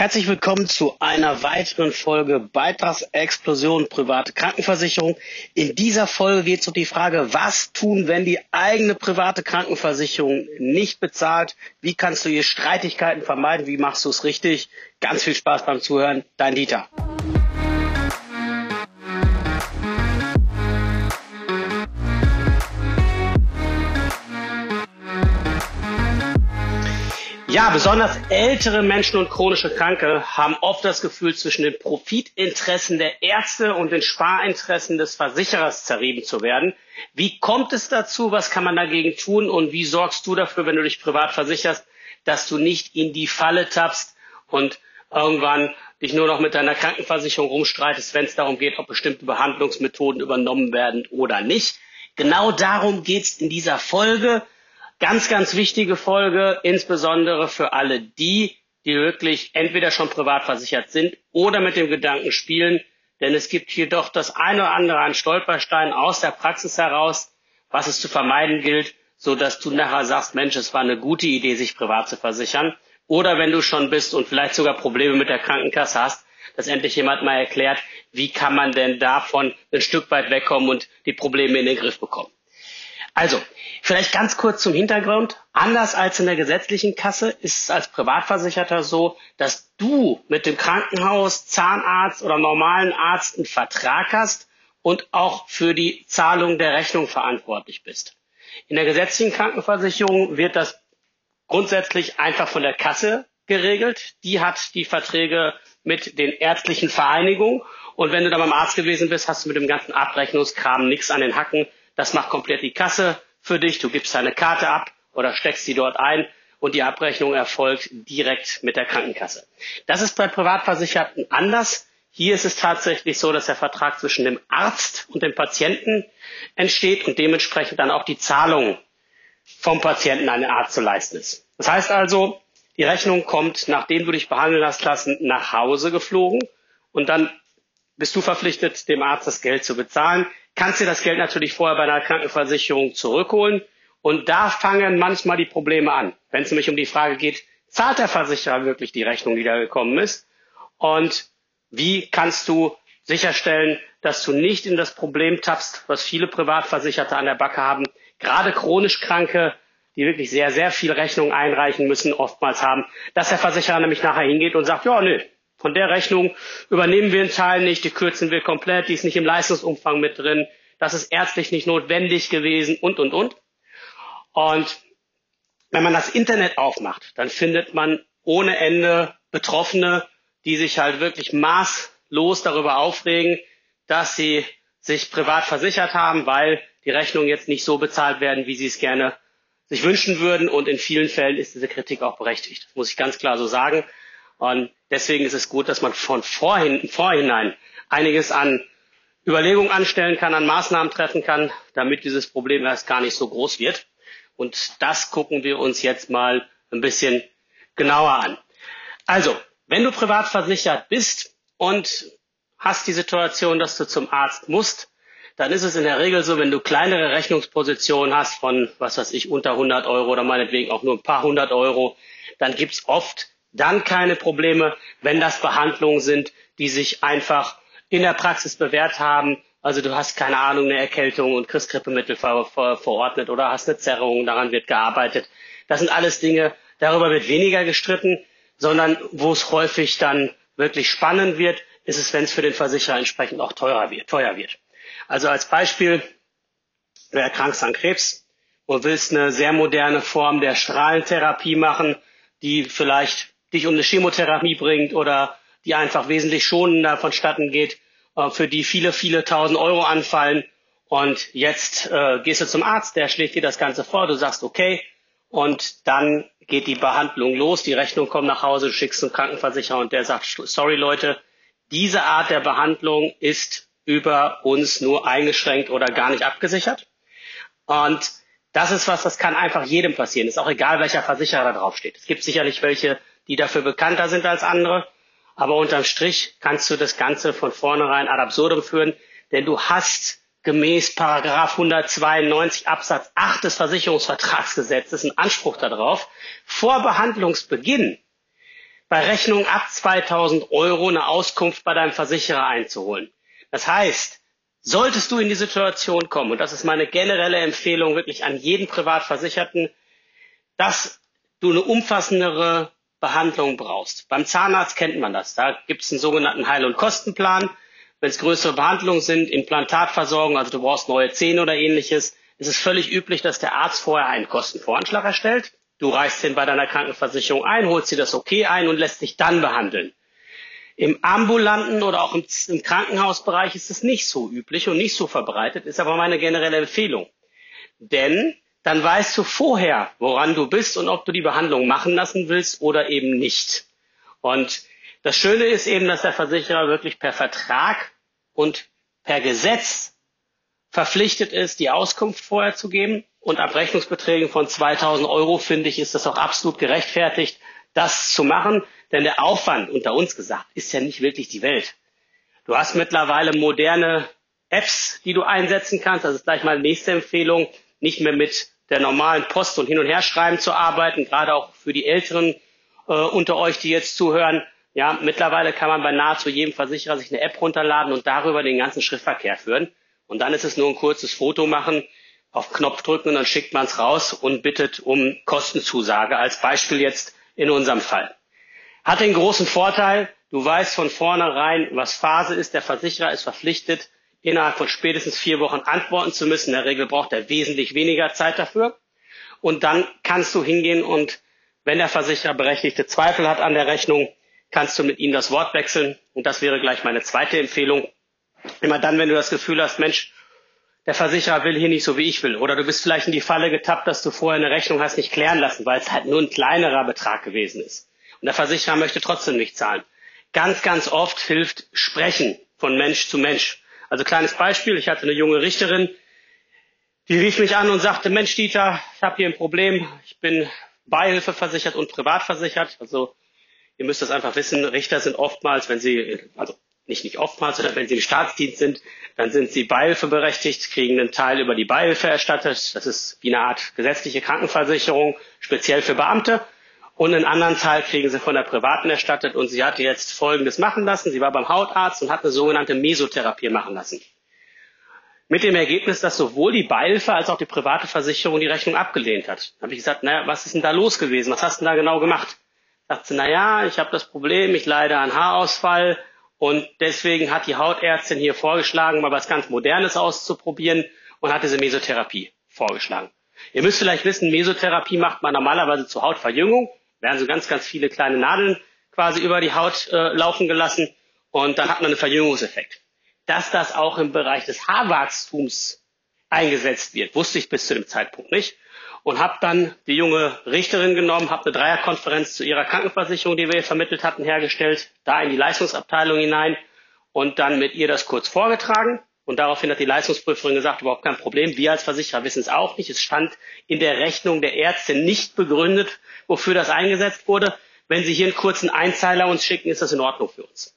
Herzlich willkommen zu einer weiteren Folge Beitragsexplosion private Krankenversicherung. In dieser Folge geht es um die Frage, was tun, wenn die eigene private Krankenversicherung nicht bezahlt? Wie kannst du hier Streitigkeiten vermeiden? Wie machst du es richtig? Ganz viel Spaß beim Zuhören. Dein Dieter. Ja, besonders ältere Menschen und chronische Kranke haben oft das Gefühl, zwischen den Profitinteressen der Ärzte und den Sparinteressen des Versicherers zerrieben zu werden. Wie kommt es dazu? Was kann man dagegen tun? Und wie sorgst du dafür, wenn du dich privat versicherst, dass du nicht in die Falle tappst und irgendwann dich nur noch mit deiner Krankenversicherung rumstreitest, wenn es darum geht, ob bestimmte Behandlungsmethoden übernommen werden oder nicht? Genau darum geht's in dieser Folge. Ganz, ganz wichtige Folge, insbesondere für alle die, die wirklich entweder schon privat versichert sind oder mit dem Gedanken spielen, denn es gibt hier doch das eine oder andere an Stolpersteinen aus der Praxis heraus, was es zu vermeiden gilt, so dass du nachher sagst, Mensch, es war eine gute Idee, sich privat zu versichern. Oder wenn du schon bist und vielleicht sogar Probleme mit der Krankenkasse hast, dass endlich jemand mal erklärt, wie kann man denn davon ein Stück weit wegkommen und die Probleme in den Griff bekommen. Also, vielleicht ganz kurz zum Hintergrund. Anders als in der gesetzlichen Kasse ist es als Privatversicherter so, dass du mit dem Krankenhaus, Zahnarzt oder normalen Arzt einen Vertrag hast und auch für die Zahlung der Rechnung verantwortlich bist. In der gesetzlichen Krankenversicherung wird das grundsätzlich einfach von der Kasse geregelt. Die hat die Verträge mit den ärztlichen Vereinigungen. Und wenn du dann beim Arzt gewesen bist, hast du mit dem ganzen Abrechnungskram nichts an den Hacken. Das macht komplett die Kasse für dich. Du gibst deine Karte ab oder steckst die dort ein und die Abrechnung erfolgt direkt mit der Krankenkasse. Das ist bei Privatversicherten anders. Hier ist es tatsächlich so, dass der Vertrag zwischen dem Arzt und dem Patienten entsteht und dementsprechend dann auch die Zahlung vom Patienten an den Arzt zu leisten ist. Das heißt also, die Rechnung kommt, nachdem du dich behandeln hast lassen, nach Hause geflogen und dann bist du verpflichtet, dem Arzt das Geld zu bezahlen kannst dir das Geld natürlich vorher bei einer Krankenversicherung zurückholen. Und da fangen manchmal die Probleme an, wenn es nämlich um die Frage geht, zahlt der Versicherer wirklich die Rechnung, die da gekommen ist? Und wie kannst du sicherstellen, dass du nicht in das Problem tappst, was viele Privatversicherte an der Backe haben, gerade chronisch Kranke, die wirklich sehr, sehr viel Rechnung einreichen müssen, oftmals haben, dass der Versicherer nämlich nachher hingeht und sagt, ja, nö, von der Rechnung übernehmen wir einen Teil nicht, die kürzen wir komplett, die ist nicht im Leistungsumfang mit drin, das ist ärztlich nicht notwendig gewesen und, und, und. Und wenn man das Internet aufmacht, dann findet man ohne Ende Betroffene, die sich halt wirklich maßlos darüber aufregen, dass sie sich privat versichert haben, weil die Rechnungen jetzt nicht so bezahlt werden, wie sie es gerne sich wünschen würden. Und in vielen Fällen ist diese Kritik auch berechtigt. Das muss ich ganz klar so sagen. Und deswegen ist es gut, dass man von vorhin, vorhinein einiges an Überlegungen anstellen kann, an Maßnahmen treffen kann, damit dieses Problem erst gar nicht so groß wird. Und das gucken wir uns jetzt mal ein bisschen genauer an. Also, wenn du privat versichert bist und hast die Situation, dass du zum Arzt musst, dann ist es in der Regel so, wenn du kleinere Rechnungspositionen hast von, was weiß ich, unter 100 Euro oder meinetwegen auch nur ein paar hundert Euro, dann gibt's oft dann keine Probleme, wenn das Behandlungen sind, die sich einfach in der Praxis bewährt haben. Also du hast keine Ahnung, eine Erkältung und kriegst Grippemittel ver ver verordnet oder hast eine Zerrung, daran wird gearbeitet. Das sind alles Dinge, darüber wird weniger gestritten, sondern wo es häufig dann wirklich spannend wird, ist es, wenn es für den Versicherer entsprechend auch teurer wird, teuer wird. Also als Beispiel, du erkrankst an Krebs und willst eine sehr moderne Form der Strahlentherapie machen, die vielleicht dich um eine Chemotherapie bringt oder die einfach wesentlich schonender vonstatten geht, äh, für die viele, viele tausend Euro anfallen. Und jetzt äh, gehst du zum Arzt, der schlägt dir das Ganze vor, du sagst okay, und dann geht die Behandlung los, die Rechnung kommt nach Hause, du schickst einen Krankenversicherer und der sagt, sorry Leute, diese Art der Behandlung ist über uns nur eingeschränkt oder gar nicht abgesichert. Und das ist was, das kann einfach jedem passieren. Ist auch egal, welcher Versicherer da drauf steht. Es gibt sicherlich welche, die dafür bekannter sind als andere. Aber unterm Strich kannst du das Ganze von vornherein ad absurdum führen, denn du hast gemäß Paragraph 192 Absatz 8 des Versicherungsvertragsgesetzes einen Anspruch darauf, vor Behandlungsbeginn bei Rechnung ab 2000 Euro eine Auskunft bei deinem Versicherer einzuholen. Das heißt, solltest du in die Situation kommen, und das ist meine generelle Empfehlung wirklich an jeden Privatversicherten, dass du eine umfassendere Behandlung brauchst. Beim Zahnarzt kennt man das. Da gibt es einen sogenannten Heil- und Kostenplan. Wenn es größere Behandlungen sind, Implantatversorgung, also du brauchst neue Zähne oder ähnliches, ist es völlig üblich, dass der Arzt vorher einen Kostenvoranschlag erstellt. Du reichst den bei deiner Krankenversicherung ein, holst dir das okay ein und lässt dich dann behandeln. Im ambulanten oder auch im, im Krankenhausbereich ist es nicht so üblich und nicht so verbreitet, ist aber meine generelle Empfehlung. Denn dann weißt du vorher, woran du bist und ob du die Behandlung machen lassen willst oder eben nicht. Und das Schöne ist eben, dass der Versicherer wirklich per Vertrag und per Gesetz verpflichtet ist, die Auskunft vorher zu geben. Und ab Rechnungsbeträgen von 2000 Euro finde ich, ist das auch absolut gerechtfertigt, das zu machen. Denn der Aufwand, unter uns gesagt, ist ja nicht wirklich die Welt. Du hast mittlerweile moderne Apps, die du einsetzen kannst. Das ist gleich mal nächste Empfehlung nicht mehr mit der normalen Post und hin und her schreiben zu arbeiten, gerade auch für die Älteren äh, unter euch, die jetzt zuhören. Ja, mittlerweile kann man bei nahezu jedem Versicherer sich eine App runterladen und darüber den ganzen Schriftverkehr führen. Und dann ist es nur ein kurzes Foto machen, auf Knopf drücken und dann schickt man es raus und bittet um Kostenzusage, als Beispiel jetzt in unserem Fall. Hat den großen Vorteil, du weißt von vornherein, was Phase ist. Der Versicherer ist verpflichtet, innerhalb von spätestens vier Wochen antworten zu müssen. In der Regel braucht er wesentlich weniger Zeit dafür. Und dann kannst du hingehen und wenn der Versicherer berechtigte Zweifel hat an der Rechnung, kannst du mit ihm das Wort wechseln. Und das wäre gleich meine zweite Empfehlung. Immer dann, wenn du das Gefühl hast, Mensch, der Versicherer will hier nicht so, wie ich will. Oder du bist vielleicht in die Falle getappt, dass du vorher eine Rechnung hast nicht klären lassen, weil es halt nur ein kleinerer Betrag gewesen ist. Und der Versicherer möchte trotzdem nicht zahlen. Ganz, ganz oft hilft Sprechen von Mensch zu Mensch. Also kleines Beispiel, ich hatte eine junge Richterin, die rief mich an und sagte, Mensch Dieter, ich habe hier ein Problem, ich bin Beihilfe versichert und privat versichert. Also ihr müsst das einfach wissen, Richter sind oftmals, wenn sie, also nicht nicht oftmals, sondern wenn sie im Staatsdienst sind, dann sind sie Beihilfe berechtigt, kriegen einen Teil über die Beihilfe erstattet. Das ist wie eine Art gesetzliche Krankenversicherung, speziell für Beamte und einen anderen Teil kriegen sie von der privaten erstattet und sie hatte jetzt Folgendes machen lassen. Sie war beim Hautarzt und hat eine sogenannte Mesotherapie machen lassen. Mit dem Ergebnis, dass sowohl die Beihilfe als auch die private Versicherung die Rechnung abgelehnt hat. Da habe ich gesagt, naja, was ist denn da los gewesen? Was hast du denn da genau gemacht? Sagt sie, naja, ich habe das Problem, ich leide an Haarausfall und deswegen hat die Hautärztin hier vorgeschlagen, mal was ganz Modernes auszuprobieren und hat diese Mesotherapie vorgeschlagen. Ihr müsst vielleicht wissen, Mesotherapie macht man normalerweise zur Hautverjüngung werden so ganz, ganz viele kleine Nadeln quasi über die Haut äh, laufen gelassen und dann hat man einen Verjüngungseffekt. Dass das auch im Bereich des Haarwachstums eingesetzt wird, wusste ich bis zu dem Zeitpunkt nicht und habe dann die junge Richterin genommen, habe eine Dreierkonferenz zu ihrer Krankenversicherung, die wir vermittelt hatten, hergestellt, da in die Leistungsabteilung hinein und dann mit ihr das kurz vorgetragen. Und daraufhin hat die Leistungsprüferin gesagt, überhaupt kein Problem. Wir als Versicherer wissen es auch nicht. Es stand in der Rechnung der Ärztin nicht begründet, wofür das eingesetzt wurde. Wenn Sie hier einen kurzen Einzeiler uns schicken, ist das in Ordnung für uns.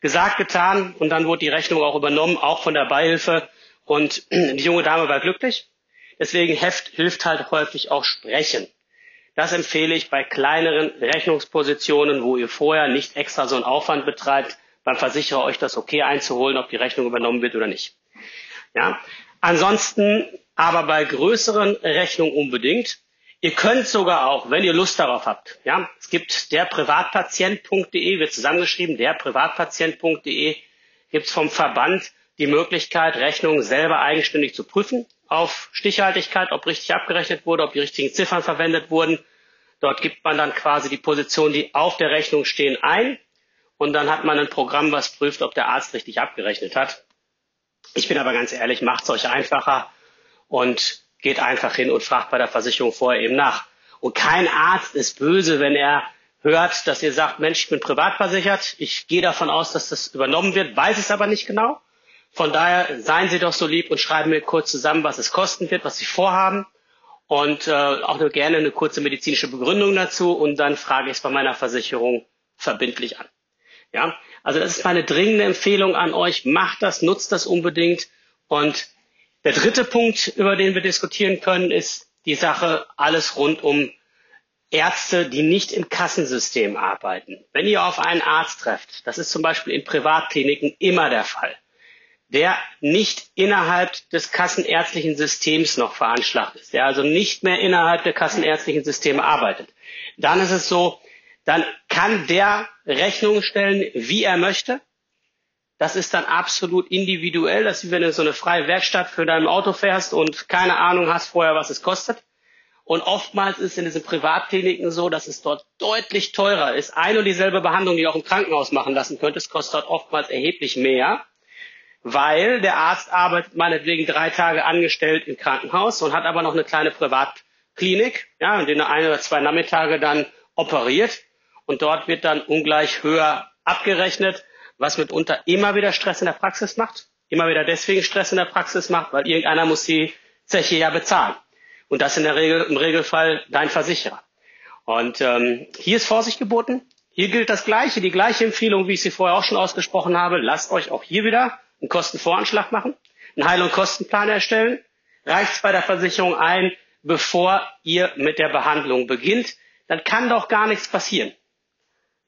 Gesagt, getan und dann wurde die Rechnung auch übernommen, auch von der Beihilfe und die junge Dame war glücklich. Deswegen hilft, hilft halt häufig auch Sprechen. Das empfehle ich bei kleineren Rechnungspositionen, wo ihr vorher nicht extra so einen Aufwand betreibt, beim Versicherer euch das okay einzuholen, ob die Rechnung übernommen wird oder nicht. Ja. Ansonsten aber bei größeren Rechnungen unbedingt. Ihr könnt sogar auch, wenn ihr Lust darauf habt, ja, es gibt derprivatpatient.de, wird zusammengeschrieben, derprivatpatient.de, gibt es vom Verband die Möglichkeit, Rechnungen selber eigenständig zu prüfen auf Stichhaltigkeit, ob richtig abgerechnet wurde, ob die richtigen Ziffern verwendet wurden. Dort gibt man dann quasi die Positionen, die auf der Rechnung stehen, ein und dann hat man ein Programm, was prüft, ob der Arzt richtig abgerechnet hat. Ich bin aber ganz ehrlich, macht es euch einfacher und geht einfach hin und fragt bei der Versicherung vorher eben nach. Und kein Arzt ist böse, wenn er hört, dass ihr sagt, Mensch, ich bin privat versichert, ich gehe davon aus, dass das übernommen wird, weiß es aber nicht genau. Von daher seien Sie doch so lieb und schreiben mir kurz zusammen, was es kosten wird, was Sie vorhaben und äh, auch nur gerne eine kurze medizinische Begründung dazu und dann frage ich es bei meiner Versicherung verbindlich an. Ja, also das ist meine dringende Empfehlung an euch. Macht das, nutzt das unbedingt und der dritte Punkt, über den wir diskutieren können, ist die Sache alles rund um Ärzte, die nicht im Kassensystem arbeiten. Wenn ihr auf einen Arzt trefft, das ist zum Beispiel in Privatkliniken immer der Fall, der nicht innerhalb des kassenärztlichen Systems noch veranschlagt ist, der also nicht mehr innerhalb der kassenärztlichen Systeme arbeitet, dann ist es so, dann kann der Rechnung stellen, wie er möchte. Das ist dann absolut individuell. Das ist wie wenn du so eine freie Werkstatt für dein Auto fährst und keine Ahnung hast vorher, was es kostet. Und oftmals ist in diesen Privatkliniken so, dass es dort deutlich teurer ist. Eine und dieselbe Behandlung, die du auch im Krankenhaus machen lassen könntest, kostet dort oftmals erheblich mehr, weil der Arzt arbeitet meinetwegen drei Tage angestellt im Krankenhaus und hat aber noch eine kleine Privatklinik, ja, in der er ein oder zwei Nachmittage dann operiert und dort wird dann ungleich höher abgerechnet, was mitunter immer wieder Stress in der Praxis macht, immer wieder deswegen Stress in der Praxis macht, weil irgendeiner muss die Zeche ja bezahlen. Und das in der Regel, im Regelfall dein Versicherer. Und ähm, hier ist Vorsicht geboten. Hier gilt das Gleiche, die gleiche Empfehlung, wie ich sie vorher auch schon ausgesprochen habe. Lasst euch auch hier wieder einen Kostenvoranschlag machen, einen Heil- und Kostenplan erstellen. Reicht bei der Versicherung ein, bevor ihr mit der Behandlung beginnt. Dann kann doch gar nichts passieren.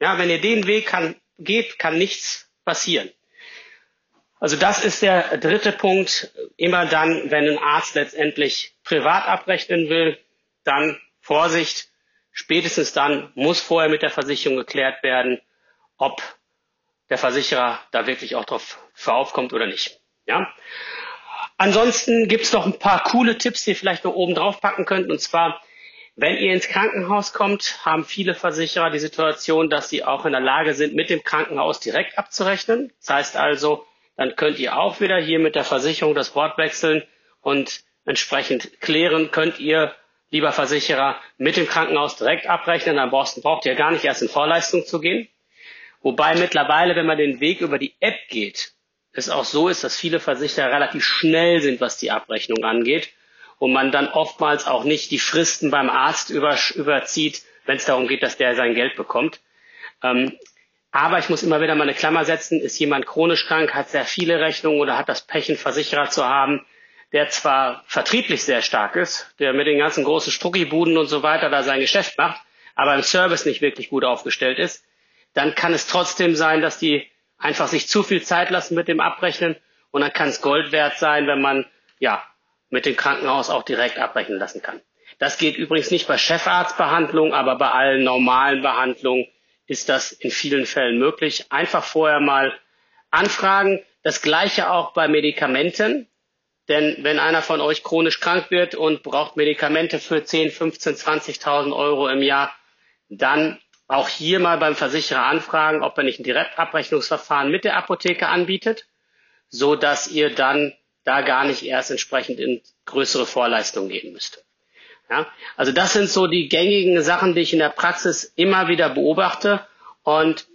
Ja, wenn ihr den Weg kann, geht, kann nichts passieren. Also das ist der dritte Punkt. Immer dann, wenn ein Arzt letztendlich privat abrechnen will, dann Vorsicht. Spätestens dann muss vorher mit der Versicherung geklärt werden, ob der Versicherer da wirklich auch drauf für aufkommt oder nicht. Ja? Ansonsten gibt es noch ein paar coole Tipps, die ihr vielleicht noch oben drauf packen könnt. Und zwar, wenn ihr ins Krankenhaus kommt, haben viele Versicherer die Situation, dass sie auch in der Lage sind, mit dem Krankenhaus direkt abzurechnen. Das heißt also, dann könnt ihr auch wieder hier mit der Versicherung das Wort wechseln und entsprechend klären, könnt ihr, lieber Versicherer, mit dem Krankenhaus direkt abrechnen. Am besten braucht ihr gar nicht erst in Vorleistung zu gehen. Wobei mittlerweile, wenn man den Weg über die App geht, es auch so ist, dass viele Versicherer relativ schnell sind, was die Abrechnung angeht und man dann oftmals auch nicht die Fristen beim Arzt über, überzieht, wenn es darum geht, dass der sein Geld bekommt. Ähm, aber ich muss immer wieder mal eine Klammer setzen, ist jemand chronisch krank, hat sehr viele Rechnungen oder hat das Pech, einen Versicherer zu haben, der zwar vertrieblich sehr stark ist, der mit den ganzen großen Struckibuden und so weiter da sein Geschäft macht, aber im Service nicht wirklich gut aufgestellt ist, dann kann es trotzdem sein, dass die einfach sich zu viel Zeit lassen mit dem Abrechnen und dann kann es Gold wert sein, wenn man ja mit dem Krankenhaus auch direkt abrechnen lassen kann. Das geht übrigens nicht bei Chefarztbehandlungen, aber bei allen normalen Behandlungen ist das in vielen Fällen möglich. Einfach vorher mal anfragen. Das gleiche auch bei Medikamenten. Denn wenn einer von euch chronisch krank wird und braucht Medikamente für 10, 15, 20.000 Euro im Jahr, dann auch hier mal beim Versicherer anfragen, ob er nicht ein Direktabrechnungsverfahren mit der Apotheke anbietet, so dass ihr dann da gar nicht erst entsprechend in größere Vorleistungen gehen müsst. Ja? Also das sind so die gängigen Sachen, die ich in der Praxis immer wieder beobachte. Und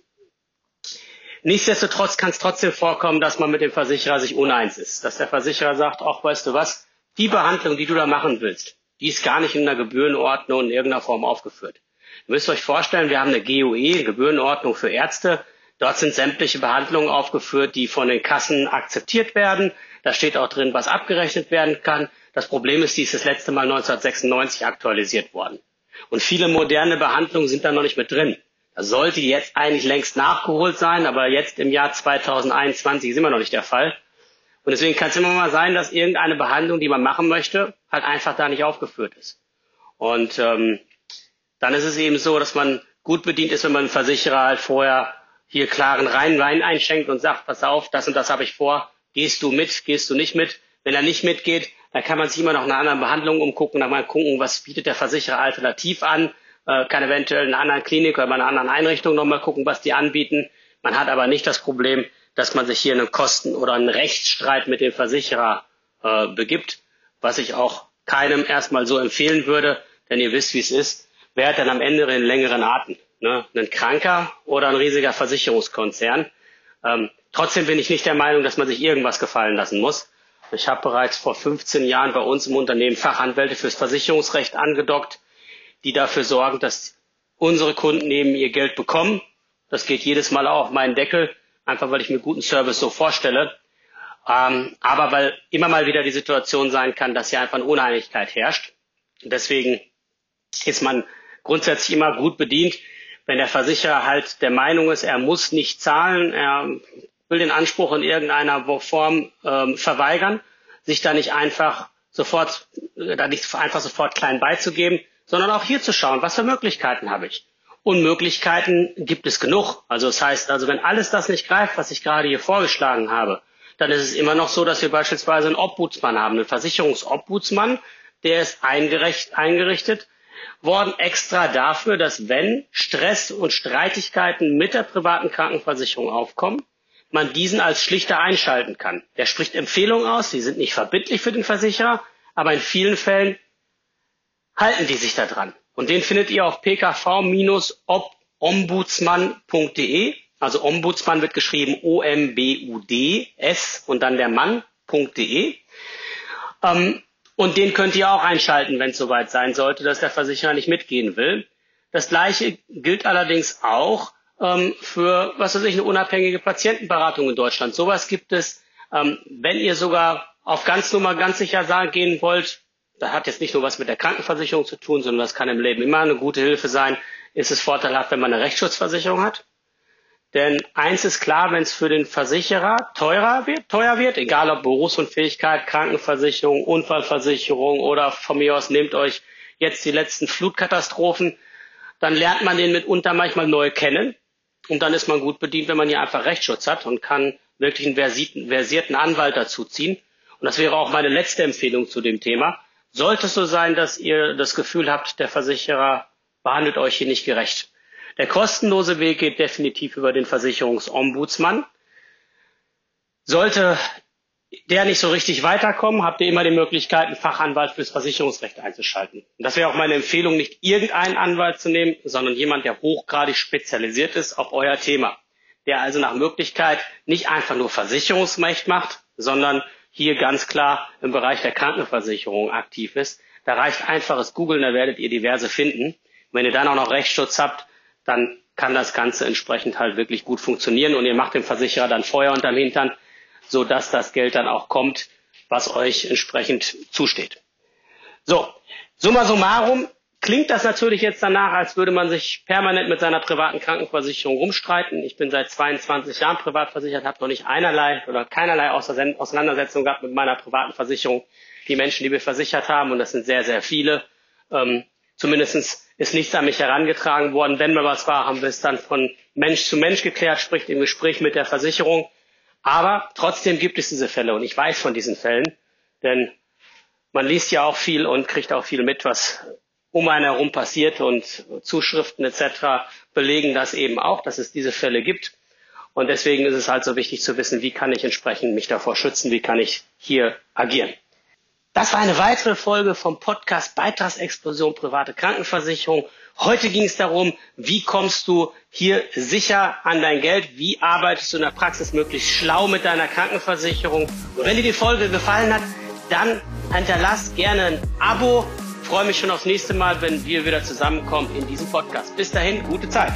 nichtsdestotrotz kann es trotzdem vorkommen, dass man mit dem Versicherer sich uneins ist. Dass der Versicherer sagt, ach weißt du was, die Behandlung, die du da machen willst, die ist gar nicht in der Gebührenordnung in irgendeiner Form aufgeführt. Ihr müsst euch vorstellen, wir haben eine GOE, Gebührenordnung für Ärzte. Dort sind sämtliche Behandlungen aufgeführt, die von den Kassen akzeptiert werden. Da steht auch drin, was abgerechnet werden kann. Das Problem ist, die ist das letzte Mal 1996 aktualisiert worden. Und viele moderne Behandlungen sind da noch nicht mit drin. Das sollte jetzt eigentlich längst nachgeholt sein, aber jetzt im Jahr 2021 ist immer noch nicht der Fall. Und deswegen kann es immer mal sein, dass irgendeine Behandlung, die man machen möchte, halt einfach da nicht aufgeführt ist. Und ähm, dann ist es eben so, dass man gut bedient ist, wenn man einen Versicherer halt vorher hier klaren reinen Wein einschenkt und sagt, pass auf, das und das habe ich vor, gehst du mit, gehst du nicht mit. Wenn er nicht mitgeht, da kann man sich immer noch eine andere Behandlung umgucken, dann mal gucken, was bietet der Versicherer alternativ an, äh, kann eventuell in einer anderen Klinik oder bei einer anderen Einrichtung nochmal gucken, was die anbieten. Man hat aber nicht das Problem, dass man sich hier einen Kosten- oder einen Rechtsstreit mit dem Versicherer äh, begibt, was ich auch keinem erstmal so empfehlen würde, denn ihr wisst, wie es ist. Wer hat denn am Ende den längeren Atem? Ne? Ein Kranker oder ein riesiger Versicherungskonzern? Ähm, trotzdem bin ich nicht der Meinung, dass man sich irgendwas gefallen lassen muss. Ich habe bereits vor 15 Jahren bei uns im Unternehmen Fachanwälte fürs Versicherungsrecht angedockt, die dafür sorgen, dass unsere Kunden eben ihr Geld bekommen. Das geht jedes Mal auch auf meinen Deckel, einfach weil ich mir guten Service so vorstelle. Ähm, aber weil immer mal wieder die Situation sein kann, dass hier einfach eine Uneinigkeit herrscht. deswegen ist man grundsätzlich immer gut bedient, wenn der Versicherer halt der Meinung ist, er muss nicht zahlen, er will den Anspruch in irgendeiner Form ähm, verweigern, sich da nicht einfach sofort, äh, da nicht einfach sofort klein beizugeben, sondern auch hier zu schauen, was für Möglichkeiten habe ich. Und Möglichkeiten gibt es genug. Also das heißt, also wenn alles das nicht greift, was ich gerade hier vorgeschlagen habe, dann ist es immer noch so, dass wir beispielsweise einen Obhutsmann haben, einen Versicherungsobhutsmann, der ist eingerichtet worden extra dafür, dass wenn Stress und Streitigkeiten mit der privaten Krankenversicherung aufkommen, man diesen als Schlichter einschalten kann. Der spricht Empfehlungen aus, die sind nicht verbindlich für den Versicherer, aber in vielen Fällen halten die sich da dran. Und den findet ihr auf pkv-ombudsmann.de. Also Ombudsmann wird geschrieben O-M-B-U-D-S und dann der Mann.de. Ähm, und den könnt ihr auch einschalten, wenn es soweit sein sollte, dass der Versicherer nicht mitgehen will. Das gleiche gilt allerdings auch ähm, für, was weiß ich, eine unabhängige Patientenberatung in Deutschland. Sowas gibt es, ähm, wenn ihr sogar auf ganz Nummer ganz sicher sagen, gehen wollt, das hat jetzt nicht nur was mit der Krankenversicherung zu tun, sondern das kann im Leben immer eine gute Hilfe sein, ist es vorteilhaft, wenn man eine Rechtsschutzversicherung hat. Denn eins ist klar, wenn es für den Versicherer teurer wird, teuer wird, egal ob Berufsunfähigkeit, Krankenversicherung, Unfallversicherung oder von mir aus nehmt euch jetzt die letzten Flutkatastrophen, dann lernt man den mitunter manchmal neu kennen. Und dann ist man gut bedient, wenn man hier einfach Rechtsschutz hat und kann wirklich einen versierten Anwalt dazu ziehen. Und das wäre auch meine letzte Empfehlung zu dem Thema. Sollte es so sein, dass ihr das Gefühl habt, der Versicherer behandelt euch hier nicht gerecht. Der kostenlose Weg geht definitiv über den Versicherungsombudsmann. Sollte der nicht so richtig weiterkommen, habt ihr immer die Möglichkeit, einen Fachanwalt fürs Versicherungsrecht einzuschalten. Und das wäre auch meine Empfehlung, nicht irgendeinen Anwalt zu nehmen, sondern jemand, der hochgradig spezialisiert ist auf euer Thema. Der also nach Möglichkeit nicht einfach nur Versicherungsrecht macht, sondern hier ganz klar im Bereich der Krankenversicherung aktiv ist. Da reicht einfaches Googlen, da werdet ihr diverse finden. Wenn ihr dann auch noch Rechtsschutz habt, dann kann das Ganze entsprechend halt wirklich gut funktionieren und ihr macht dem Versicherer dann Feuer unterm Hintern, sodass das Geld dann auch kommt, was euch entsprechend zusteht. So, summa summarum klingt das natürlich jetzt danach, als würde man sich permanent mit seiner privaten Krankenversicherung rumstreiten. Ich bin seit 22 Jahren privat versichert, habe noch nicht einerlei oder keinerlei Auseinandersetzung gehabt mit meiner privaten Versicherung. Die Menschen, die wir versichert haben, und das sind sehr, sehr viele, ähm, zumindest ist nichts an mich herangetragen worden. Wenn mal was war, haben wir es dann von Mensch zu Mensch geklärt, sprich im Gespräch mit der Versicherung. Aber trotzdem gibt es diese Fälle und ich weiß von diesen Fällen, denn man liest ja auch viel und kriegt auch viel mit, was um einen herum passiert und Zuschriften etc. belegen das eben auch, dass es diese Fälle gibt. Und deswegen ist es halt so wichtig zu wissen, wie kann ich entsprechend mich davor schützen, wie kann ich hier agieren. Das war eine weitere Folge vom Podcast Beitragsexplosion private Krankenversicherung. Heute ging es darum, wie kommst du hier sicher an dein Geld, wie arbeitest du in der Praxis möglichst schlau mit deiner Krankenversicherung. Und wenn dir die Folge gefallen hat, dann hinterlass gerne ein Abo freue mich schon aufs nächste Mal, wenn wir wieder zusammenkommen in diesem Podcast. Bis dahin, gute Zeit.